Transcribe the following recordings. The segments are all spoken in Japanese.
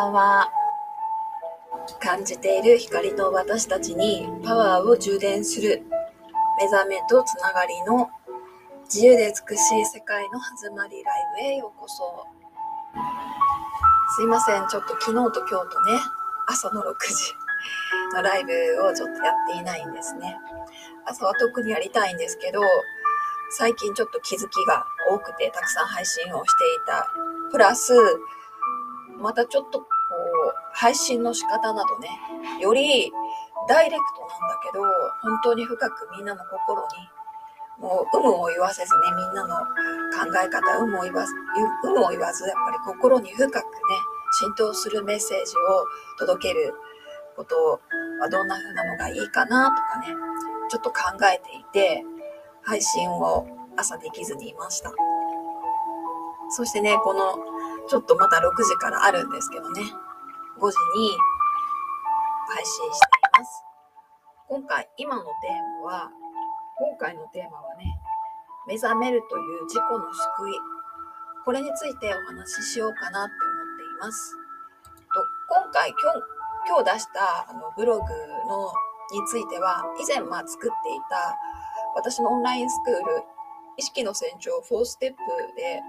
んは。感じている光の私たちにパワーを充電する目覚めとつながりの自由で美しい世界の始まりライブへようこそ。すいません。ちょっと昨日と今日とね、朝の6時のライブをちょっとやっていないんですね。朝は特にやりたいんですけど、最近ちょっと気づきが多くてたくさん配信をしていた。プラス、またちょっとこう、配信の仕方などね、よりダイレクトなんだけど、本当に深くみんなの心に、もう、有無を言わせずね、みんなの考え方、有無を言わず、有無を言わず、やっぱり心に深くね、浸透するメッセージを届けることはどんな風なのがいいかなとかね、ちょっと考えていて、配信を朝できずにいました。そしてね、この、ちょっとまた6時からあるんですけどね、5時に配信しています。今回、今のテーマは、今回のテーマはね、目覚めるという自己の救い。これについてお話ししようかなって思っています。と今回、今日、今日出したあのブログのについては、以前まあ作っていた私のオンラインスクール、意識の成長4ステップで、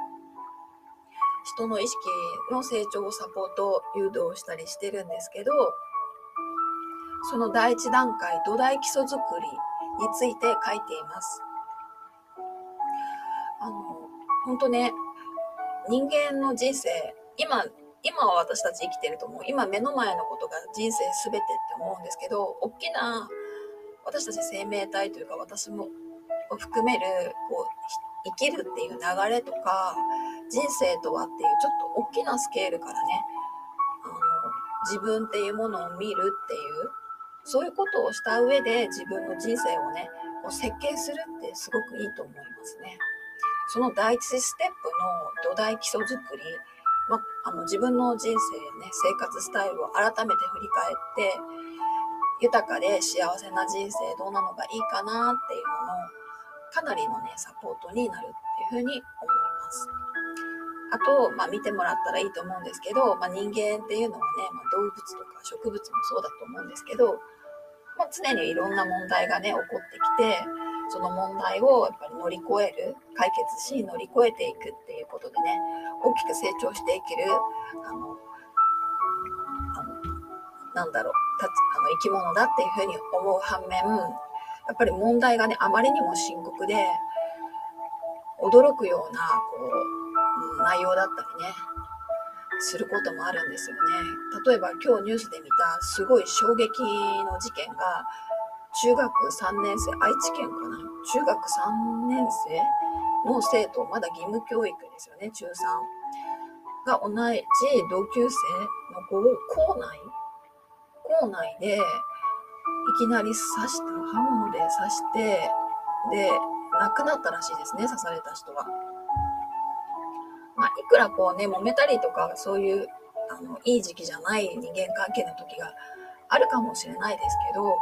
人の意識の成長をサポート、誘導したりしてるんですけど、その第一段階、土台基礎づくりについて書いています。あの、本当ね、人間の人生、今、今は私たち生きてると思う。今目の前のことが人生すべてって思うんですけど、大きな私たち生命体というか私も含めるこう生きるっていう流れとか人生とはっていうちょっと大きなスケールからねあの自分っていうものを見るっていうそういうことをした上で自分の人生をねこう設計するってすごくいいと思いますね。その第一ステップの土台基礎づくり、まあの自分の人生やね生活スタイルを改めて振り返って豊かで幸せな人生どうなのがいいかなっていうののかなりのねサポートになるっていうふうに思います。あと、まあ、見てもらったらいいと思うんですけど、まあ、人間っていうのはね、まあ、動物とか植物もそうだと思うんですけど、まあ、常にいろんな問題がね起こってきてその問題をやっぱり乗り越える解決し乗り越えていくっていうことでね大きく成長していけるあのなんだろう、たあの生き物だっていうふうに思う反面、やっぱり問題がね、あまりにも深刻で、驚くような、こう、内容だったりね、することもあるんですよね。例えば今日ニュースで見たすごい衝撃の事件が、中学3年生、愛知県かな？中学3年生の生徒、まだ義務教育ですよね、中3。が同じ同級生の子を校内校内でいきなり刺した、刃物で刺して、で、亡くなったらしいですね、刺された人は。まあ、いくらこうね、揉めたりとか、そういう、あの、いい時期じゃない人間関係の時があるかもしれないですけど、やっ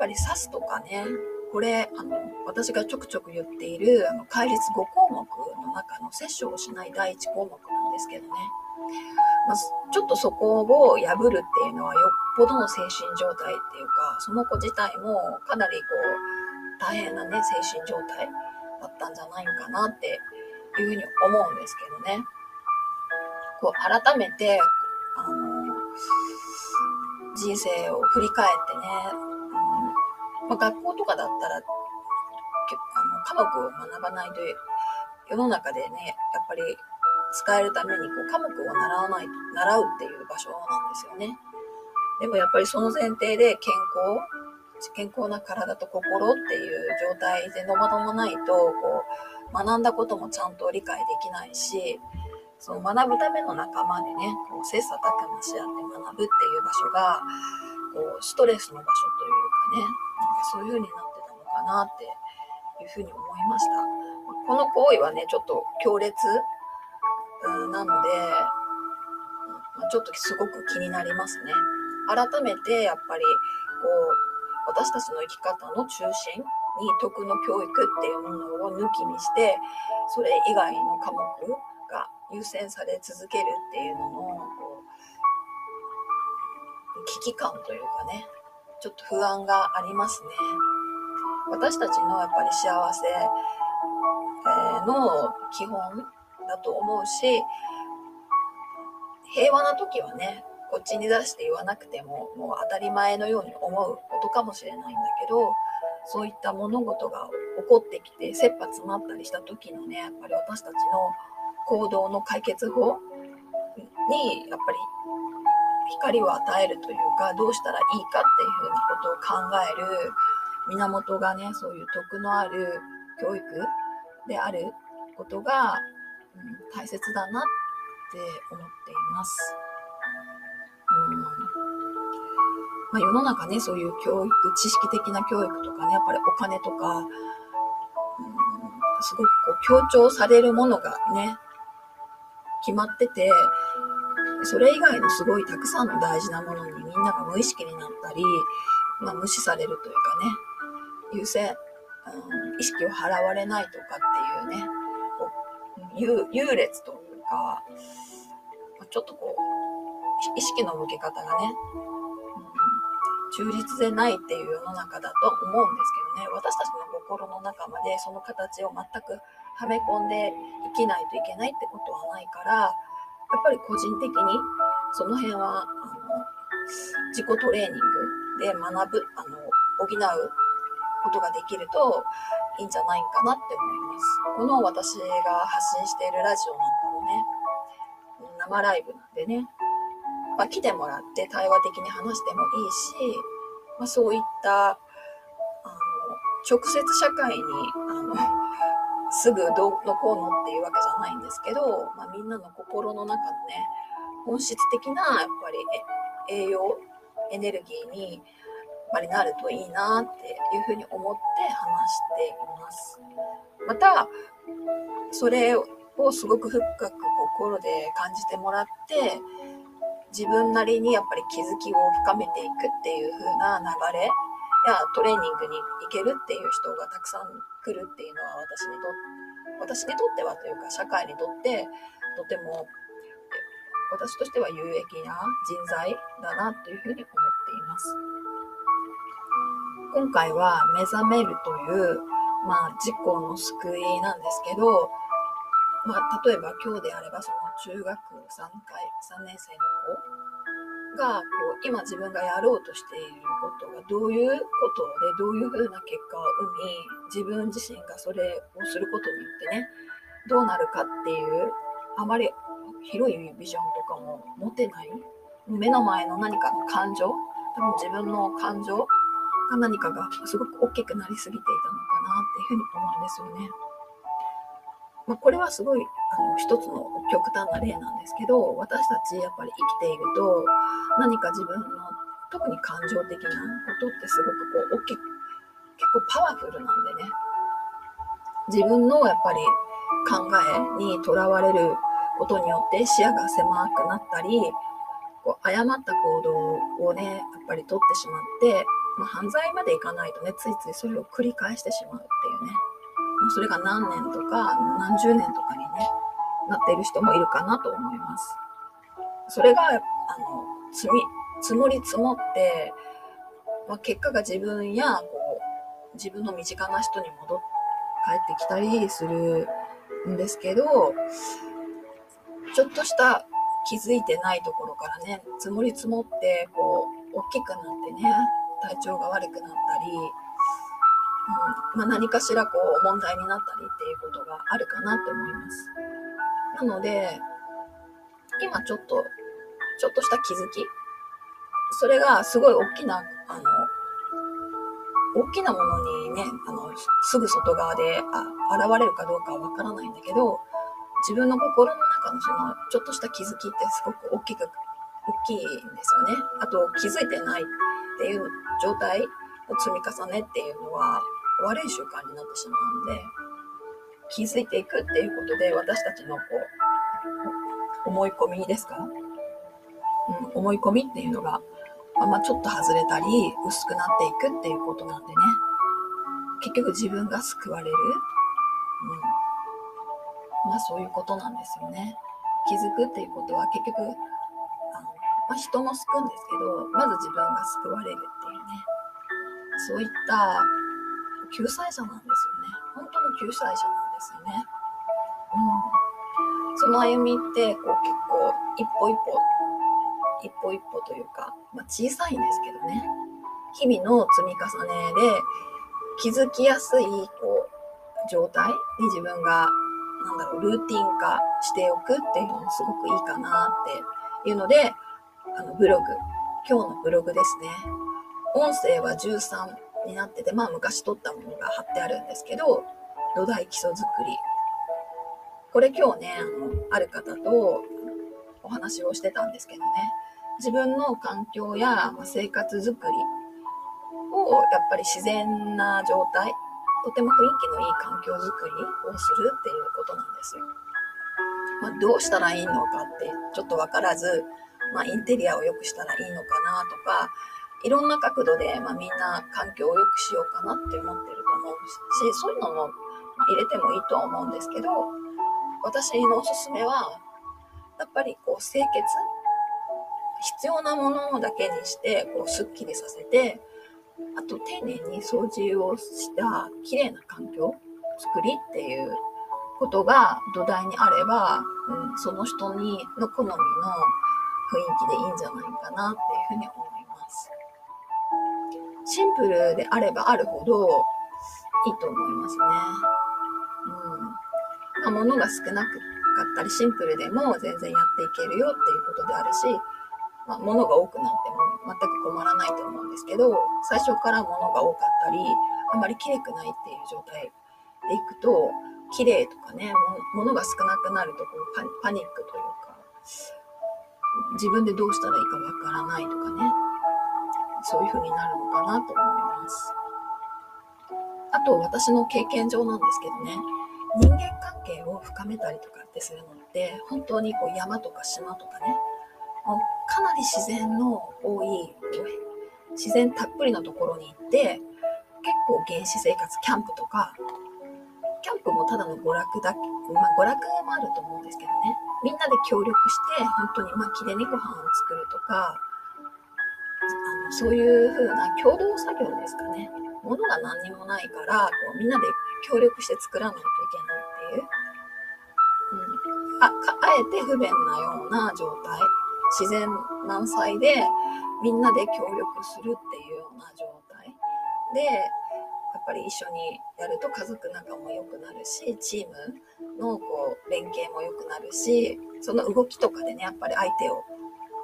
ぱり刺すとかね、これ、あの、私がちょくちょく言っている、あの、戒律5項目の中の摂取をしない第1項目なんですけどね。まあ、ちょっとそこを破るっていうのはよっぽどの精神状態っていうか、その子自体もかなりこう、大変なね、精神状態だったんじゃないのかなっていうふうに思うんですけどね。こう、改めて、あの、人生を振り返ってね、うんまあ、学校とかだったら、あの科学を学ばないと世の中でね、やっぱり使えるためにこう科目を習わない、習うっていう場所なんですよね。でもやっぱりその前提で健康、健康な体と心っていう状態でのまどまないと、こう、学んだこともちゃんと理解できないし、その学ぶための仲間でね、こう切磋琢磨し合って学ぶっていう場所が、こう、ストレスの場所というかね、なんかそういう風になってたのかなっていうふうに思いました。この行為はね、ちょっと強烈なので、ちょっとすごく気になりますね。改めてやっぱりこう私たちの生き方の中心に徳の教育っていうものを抜きにしてそれ以外の科目が優先され続けるっていうののこ危機感というかね、ちょっと不安がありますね。私たちのやっぱり幸せ、の基本だと思うし、平和な時はね、こっちに出して言わなくても、もう当たり前のように思うことかもしれないんだけど、そういった物事が起こってきて、切羽詰まったりした時のね、やっぱり私たちの行動の解決法に、やっぱり光を与えるというか、どうしたらいいかっていうふうなことを考える源がね、そういう徳のある教育であることが、うん、大切だなって思っています。まあ、世の中ね、そういう教育、知識的な教育とかね、やっぱりお金とか、うん、すごくこう強調されるものがね、決まってて、それ以外のすごいたくさんの大事なものにみんなが無意識になったり、まあ、無視されるというかね、優先、うん、意識を払われないとかっていうね、こう優優劣というか、ちょっとこう、意識の向け方がね、うん、忠実でないっていう世の中だと思うんですけどね、私たちの心の中までその形を全くはめ込んで生きないといけないってことはないから、やっぱり個人的にその辺は、あの、自己トレーニングで学ぶ、あの、補うことができるといいんじゃないかなって思います。この私が発信しているラジオなんかもね、生ライブなんでね、まあ、来てもらって対話的に話してもいいし、まあ、そういったあの直接社会にあの すぐどうのこうのっていうわけじゃないんですけど、まあ、みんなの心の中のね本質的なやっぱり栄養エネルギーにぱりなるといいなっていうふうに思って話しています。また、それをすごく深く心で感じてもらって、自分なりにやっぱり気づきを深めていくっていう風な流れやトレーニングに行けるっていう人がたくさん来るっていうのは私にと私にとってはというか社会にとってとても私としては有益な人材だなというふうに思っています。今回は目覚めるという、まあ、自己の救いなんですけど、まあ、例えば今日であればその中学3回、3年生の子が、こう、今自分がやろうとしていることがどういうことでどういうふうな結果を生み、自分自身がそれをすることによってね、どうなるかっていう、あまり広いビジョンとかも持てない、目の前の何かの感情、多分自分の感情か何かがすごく大きくなりすぎていたのかなっていうふうに思うんですよね。まあ、これはすごいあの一つの極端な例なんですけど私たちやっぱり生きていると何か自分の特に感情的なことってすごくこう大きく結構パワフルなんでね自分のやっぱり考えにとらわれることによって視野が狭くなったりこう誤った行動をねやっぱり取ってしまってまあ、犯罪までいかないとね、ついついそれを繰り返してしまうっていうね。まあ、それが何年とか何十年とかにね、なっている人もいるかなと思います。それが、あの、積み、積もり積もって、まあ、結果が自分や、こう、自分の身近な人に戻って、帰ってきたりするんですけど、ちょっとした気づいてないところからね、積もり積もって、こう、大きくなってね、体調が悪くなったり、うんまあ、何かしらこう問題になったりっていうことがあるかなって思います。なので、今ちょっと、ちょっとした気づき、それがすごい大きな、あの、大きなものにね、あの、すぐ外側であ現れるかどうかはわからないんだけど、自分の心の中のその、ちょっとした気づきってすごく大きく、大きいんですよね。あと、気づいてないっていう状態積み重ねっていうのは悪い習慣になってしまうんで、気づいていくっていうことで私たちのこう、思い込みですか、うん、思い込みっていうのが、まあ、ちょっと外れたり、薄くなっていくっていうことなんでね、結局自分が救われる。うん。まあそういうことなんですよね。気づくっていうことは結局、あのまあ、人も救うんですけどまず自分が救われるそういった救済者なんですよね。本当の救済者なんですよね。うん、その歩みってこう結構一歩一歩一歩一歩というか、まあ、小さいんですけどね。日々の積み重ねで気づきやすいこう状態に自分がなんだろうルーティン化しておくっていうのもすごくいいかなっていうのであのブログ。今日のブログですね。音声は13になっててまあ昔撮ったものが貼ってあるんですけど土台基礎作りこれ今日ねあのある方とお話をしてたんですけどね自分の環境や生活づくりをやっぱり自然な状態とても雰囲気のいい環境づくりをするっていうことなんですよ。まあ、どうしたらいいのかってちょっと分からず、まあ、インテリアを良くしたらいいのかなとかいろんな角度で、まあ、みんな環境を良くしようかなって思ってると思うしそういうのも入れてもいいとは思うんですけど私のおすすめはやっぱりこう清潔必要なものだけにしてこうすっきりさせてあと丁寧に掃除をした綺麗な環境作りっていうことが土台にあれば、うん、その人にの好みの雰囲気でいいんじゃないかなっていうふうに思います。シンプルであればあるほどいいと思いますね。うん。ま、物が少なかったりシンプルでも全然やっていけるよっていうことであるし、まあ、物が多くなっても全く困らないと思うんですけど最初から物が多かったりあんまり綺麗くないっていう状態でいくと綺麗とかね物が少なくなるとこうパニックというか自分でどうしたらいいかわからないとかねそういう風になるのかなと思います。あと私の経験上なんですけどね人間関係を深めたりとかってするのって本当にこう山とか島とかねかなり自然の多い自然たっぷりのところに行って結構原始生活キャンプとかキャンプもただの娯楽だまあ娯楽もあると思うんですけどね。みんなで協力して本当にまあきれいにご飯を作るとかそういう風な共同作業ですかね。物が何にもないからこうみんなで協力して作らないといけないっていう、うん、ああえて不便なような状態。自然満載でみんなで協力するっていうような状態。でやっぱり一緒にやると家族仲も良くなるしチームのこう連携も良くなるしその動きとかでねやっぱり相手を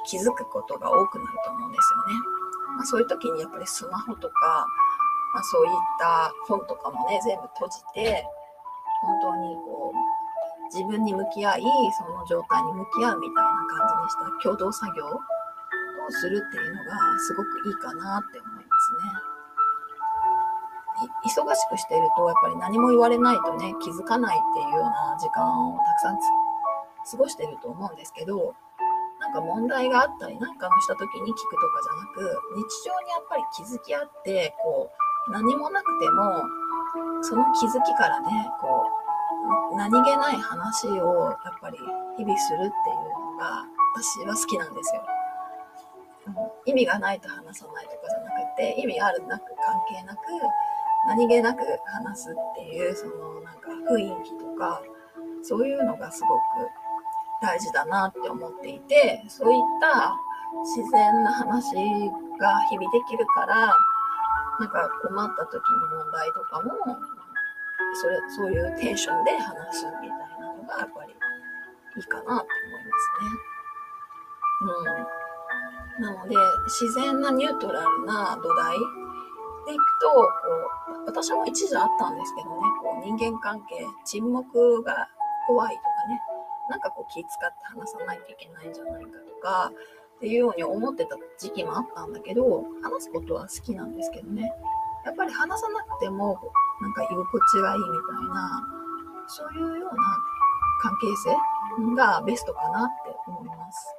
気づくことが多くなると思うんですよね。まあ、そういう時にやっぱりスマホとか、まあ、そういった本とかもね全部閉じて本当にこう自分に向き合いその状態に向き合うみたいな感じにした共同作業をするっていうのがすごくいいかなって思いますね。忙しくしているとやっぱり何も言われないとね気づかないっていうような時間をたくさん過ごしてると思うんですけどなんか問題があったりなんかのした時に聞くとかじゃなく日常にやっぱり気づき合ってこう何もなくてもその気づきからねこう何気ない話をやっぱり日々するっていうのが私は好きなんですよ。意味がないと話さないとかじゃなくて意味あるなく関係なく何気なく話すっていうそのなんか雰囲気とかそういうのがすごく大事だなって思っていてそういった自然な話が日々できるからなんか困った時の問題とかもそれそういうテンションで話すみたいなのがやっぱりいいかなって思いますね。うん、なので自然なニュートラルな土台でいくとこう私も一時あったんですけどねこう人間関係沈黙が怖いとかねなんかこう気使って話さないといけないんじゃないかとかっていうように思ってた時期もあったんだけど話すことは好きなんですけどねやっぱり話さなくてもなんか居心地がいいみたいなそういうような関係性がベストかなって思います。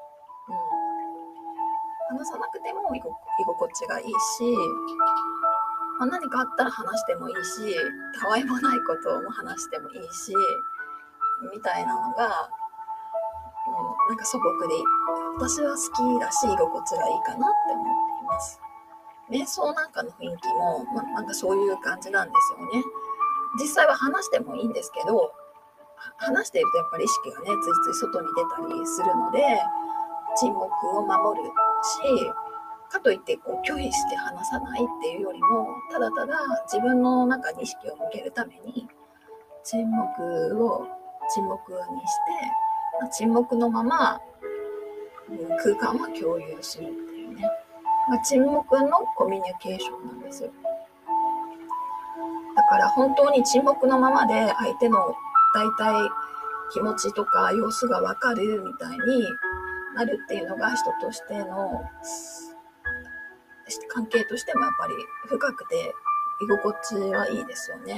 うん、話さなくても居心地がいいし、ま、何かあったら話してもいいし、たわいもないことも話してもいいし、みたいなのが、うん、なんか素朴で私は好きだし居心地がいいかなって思っています。瞑想なんかの雰囲気も、まなんかそういう感じなんですよね。実際は話してもいいんですけど話しているとやっぱり意識がねついつい外に出たりするので沈黙を守るしかといってこう拒否して話さないっていうよりもただただ自分の中に意識を向けるために沈黙を沈黙にして沈黙のまま空間は共有するっていうね、まあ、沈黙のコミュニケーションなんです。よだから本当に沈黙のままで相手の大体気持ちとか様子がわかるみたいになるっていうのが人としての関係としてもやっぱり深くて居心地はいいですよね。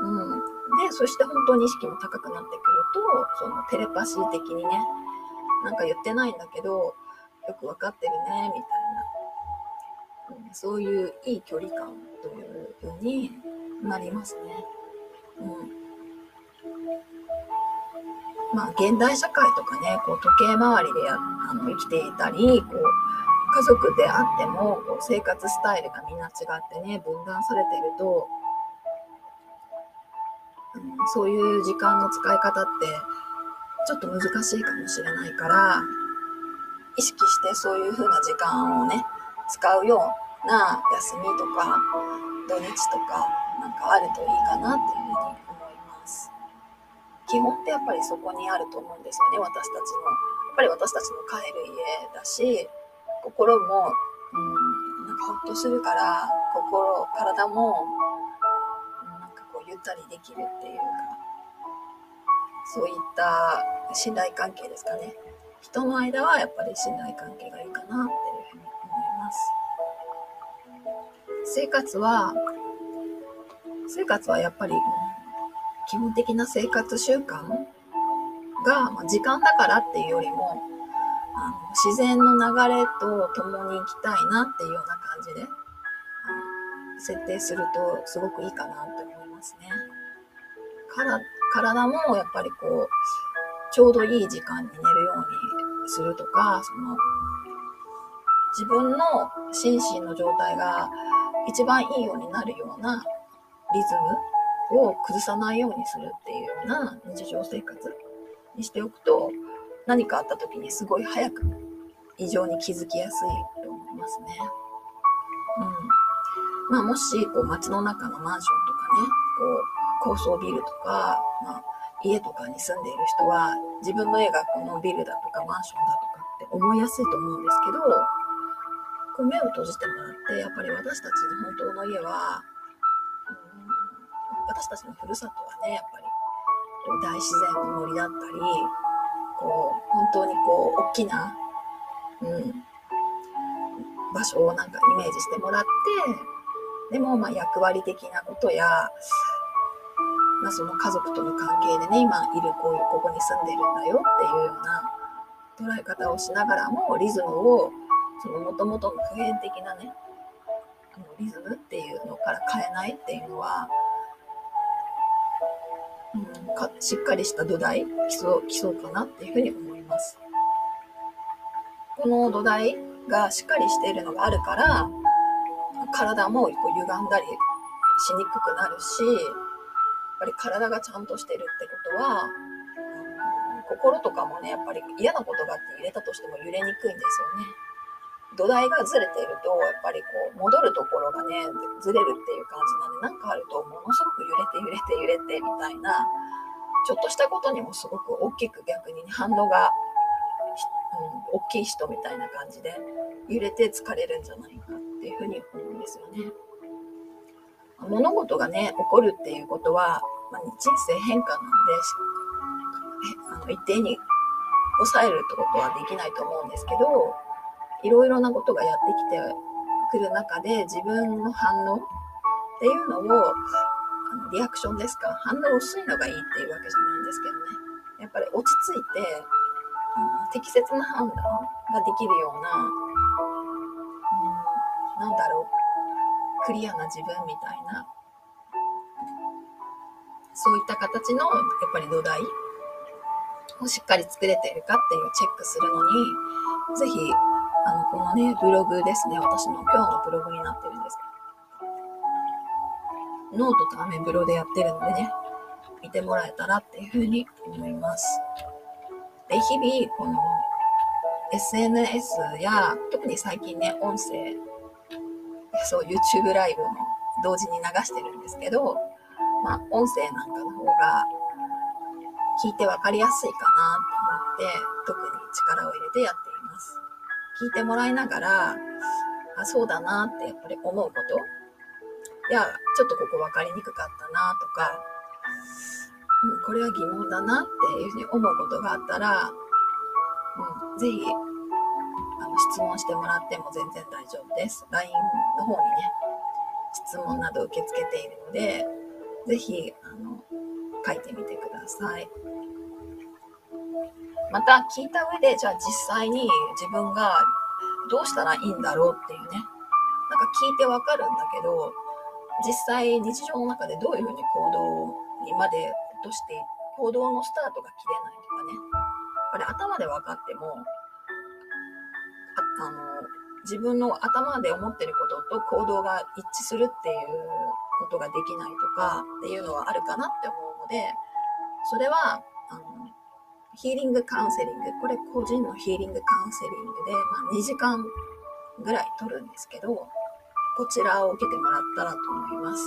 うん、でそして本当に意識も高くなってくるとそのテレパシー的にねなんか言ってないんだけどよく分かってるねみたいな、うん、そういういい距離感という風になりますね。うんまあ、現代社会とかね、こう時計回りであの生きていたり、こう家族であってもこう生活スタイルがみんな違ってね、分断されていると、そういう時間の使い方ってちょっと難しいかもしれないから、意識してそういう風な時間をね、使うような休みとか土日とかなんかあるといいかなっていうふうに思います。基本ってやっぱりそこにあると思うんですよね私たちのやっぱり私たちの帰る家だし心も、うん、なんかほっとするから心体も、ゆったりできるっていうかそういった信頼関係ですかね。人の間はやっぱり信頼関係がいいかなっていうふうに思います。生活は生活はやっぱり、基本的な生活習慣が、まあ、時間だからっていうよりもあの自然の流れと共に行きたいなっていうような感じで設定するとすごくいいかなと思います。ね。から体もやっぱりこうちょうどいい時間に寝るようにするとかその自分の心身の状態が一番いいようになるようなリズムを崩さないようにするっていうような日常生活にしておくと何かあった時にすごい早く異常に気づきやすいと思いますね。うん。まあもしこう街の中のマンションと、高層ビルとか、まあ、家とかに住んでいる人は自分の家がこのビルだとかマンションだとかって思いやすいと思うんですけど、こう目を閉じてもらってやっぱり私たちの本当の家は私たちのふるさとはねやっぱり大自然の森だったりこう本当にこう大きな、うん、場所をなんかイメージしてもらってでもまあ役割的なことや、まあ、その家族との関係でね今いるこういうここに住んでるんだよっていうような捉え方をしながらもリズムをその元々の普遍的なねリズムっていうのから変えないっていうのはうん、かしっかりした土台基礎基礎かなっていうふうに思います。この土台がしっかりしているのがあるから体もこう歪んだりしにくくなるしぱり体がちゃんとしてるってことは心とかもねやっぱり嫌なことがあって入れたとしても揺れにくいんですよね。土台がずれているとやっぱりこう戻るところがねずれるっていう感じなんでなんかあるとものすごく揺れて揺れて揺れてみたいなちょっとしたことにもすごく大きく逆に反応が、うん、大きい人みたいな感じで揺れて疲れるんじゃないかっていうふうに思うんですよね。物事がね起こるっていうことは、まあ、人生変化なんであの一定に抑えるってことはできないと思うんですけどいろいろなことがやってきてくる中で自分の反応っていうのをあのリアクションですか反応薄いのがいいっていうわけじゃないんですけどね。やっぱり落ち着いて、うん、適切な判断ができるような、うん、なんだろう。クリアな自分みたいな。そういった形のやっぱり土台をしっかり作れているかっていうチェックするのにぜひ、あの、このね、ブログですね、私の今日のブログになってるんですけど、ノートとアメブロでやってるのでね、見てもらえたらっていうふうに思います。で、日々、この SNS や、特に最近ね、音声、そう、YouTube ライブも同時に流してるんですけど、まあ、音声なんかの方が聞いてわかりやすいかなと思って、特に力を入れてやっています。聞いてもらいながら、あ、そうだなってやっぱり思うこと？いや、ちょっとここ分かりにくかったなとか、うん、これは疑問だなっていうふうに思うことがあったら、うん、ぜひ、あの、質問してもらっても全然大丈夫です。LINE の方にね、質問など受け付けているので、ぜひ、あの、書いてみてください。また聞いた上で、じゃあ実際に自分がどうしたらいいんだろうっていうね、なんか聞いてわかるんだけど、実際日常の中でどういうふうに行動にまで落として行動のスタートが切れないとかね、あれ頭で分かっても、あの、自分の頭で思ってることと行動が一致するっていうことができないとかっていうのはあるかなって思うので、それは、あの、ヒーリングカウンセリング、これ個人のヒーリングカウンセリングで、まあ、2時間ぐらい取るんですけど、こちらを受けてもらったらと思います。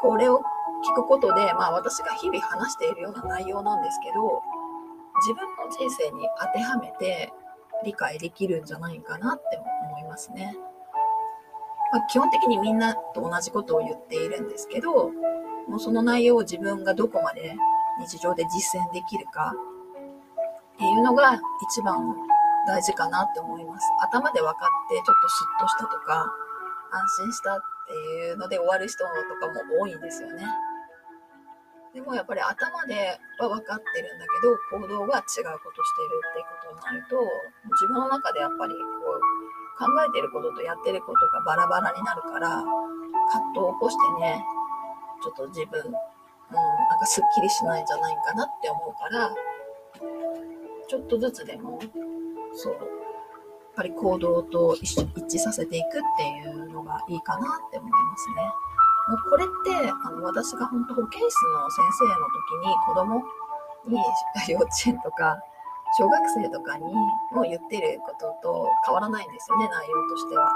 これを聞くことで、まあ私が日々話しているような内容なんですけど、自分の人生に当てはめて理解できるんじゃないかなって思いますね。まあ、基本的にみんなと同じことを言っているんですけど、もうその内容を自分がどこまで日常で実践できるかっていうのが一番大事かなって思います。頭で分かってちょっとスッとしたとか安心したっていうので終わる人とかも多いんですよね。でもやっぱり頭では分かってるんだけど行動が違うことしてるっていうことになると自分の中でやっぱりこう考えてることとやってることがバラバラになるから葛藤を起こしてねちょっと自分、うん、なんかすっきりしないんじゃないかなって思うからちょっとずつでもそうやっぱり行動と一緒一致させていくっていうのがいいかなって思いますね。もうこれってあの私が本当保健室の先生の時に子供に幼稚園とか小学生とかにも言ってることと変わらないんですよね内容としては。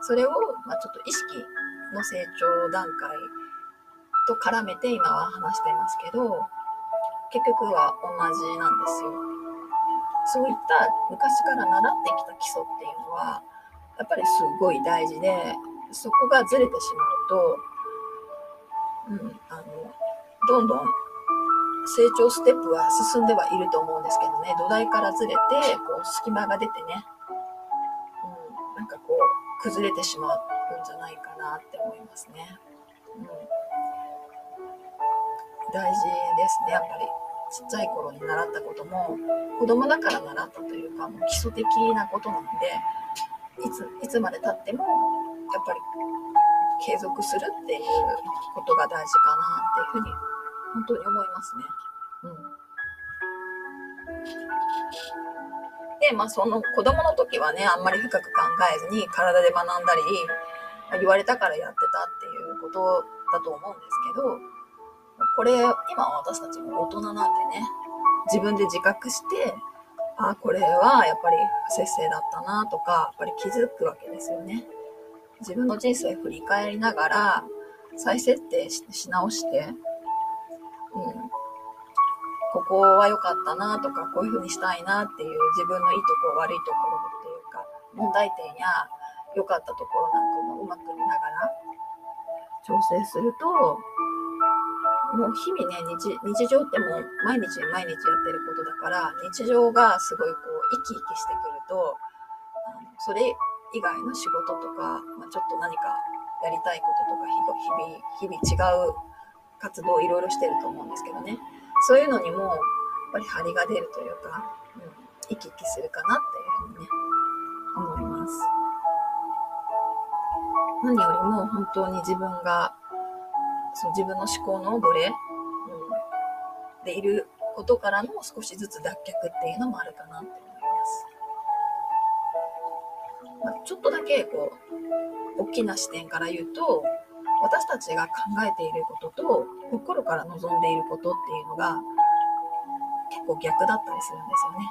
それを、まあ、ちょっと意識の成長段階と絡めて今は話してますけど結局は同じなんですよ。そういった昔から習ってきた基礎っていうのはやっぱりすごい大事でそこがずれてしまうと、うん、あの、どんどん成長ステップは進んではいると思うんですけどね、土台からずれて、こう、隙間が出てね、うん、なんかこう、崩れてしまうんじゃないかなって思いますね。うん、大事ですね、やっぱり。ちっちゃい頃に習ったことも、子供だから習ったというか、もう基礎的なことなので、いつ、いつまで経っても、やっぱり継続するっていうことが大事かなっていうふうに本当に思いますね。うん。で、まあその子供の時はね、あんまり深く考えずに体で学んだり、言われたからやってたっていうことだと思うんですけど、これ、今私たちも大人なんでね、自分で自覚して、あ、これはやっぱり不節制だったなとか、やっぱり気づくわけですよね。自分の人生を振り返りながら再設定し直して、うん、ここは良かったなとか、こういう風にしたいなっていう自分のいいところ、悪いところっていうか、問題点や良かったところなんかもうまく見ながら調整すると、もう日々ね日、日常ってもう毎日毎日やってることだから、日常がすごいこう生き生きしてくると、それ以外の仕事とか、まあ、ちょっと何かやりたいこととか日々日々違う活動をいろいろしてると思うんですけどね。そういうのにもやっぱり張りが出るというか、うん、生き生きするかなっていうふうにね思います。何よりも本当に自分がそう自分の思考の奴隷、うん、でいることからの少しずつ脱却っていうのもあるかなってちょっとだけこう大きな視点から言うと私たちが考えていることと心から望んでいることっていうのが結構逆だったりするんですよね。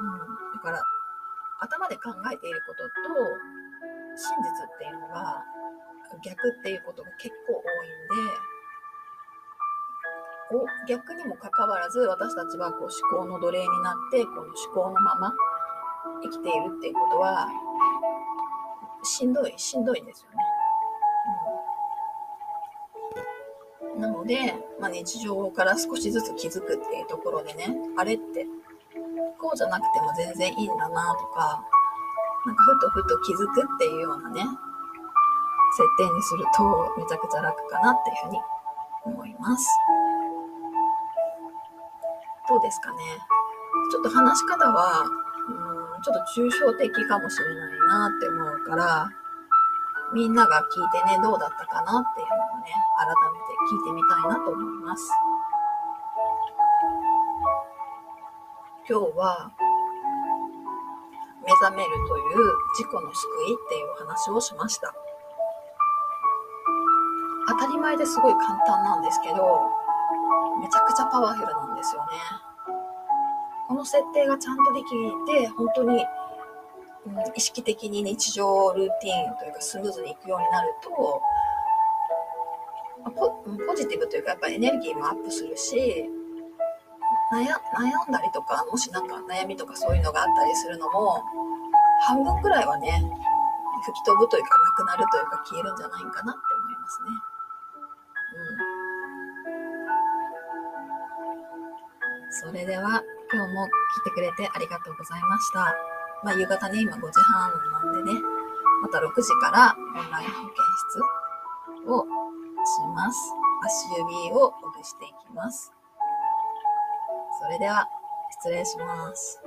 うん、だから頭で考えていることと真実っていうのが逆っていうことが結構多いんでお逆にもかかわらず私たちはこう思考の奴隷になってこの思考のまま生きているっていうことはしんどいしんどいんですよね。うん、なので、まあ、日常から少しずつ気づくっていうところでねあれってこうじゃなくても全然いいんだなとかなんかふとふと気づくっていうようなね設定にするとめちゃくちゃ楽かなっていうふうに思います。どうですかねちょっと話し方は、ちょっと抽象的かもしれないなって思うから、みんなが聞いてね、どうだったかなっていうのをね、改めて聞いてみたいなと思います。今日は、目覚めるという自己の救いっていう話をしました。当たり前ですごい簡単なんですけど、めちゃくちゃパワフルなんですよね。この設定がちゃんとできて、本当に、うん、意識的に日常ルーティンというかスムーズにいくようになると、ポポジティブというかやっぱエネルギーもアップするし、悩悩んだりとか、もしなんか悩みとかそういうのがあったりするのも、半分くらいはね、吹き飛ぶというか、なくなるというか、消えるんじゃないかなって思いますね。うんそれでは今日も来てくれてありがとうございました。まあ、夕方ね、今5時半なんでね、また6時からオンライン保健室をします。足指をほぐしていきます。それでは、失礼します。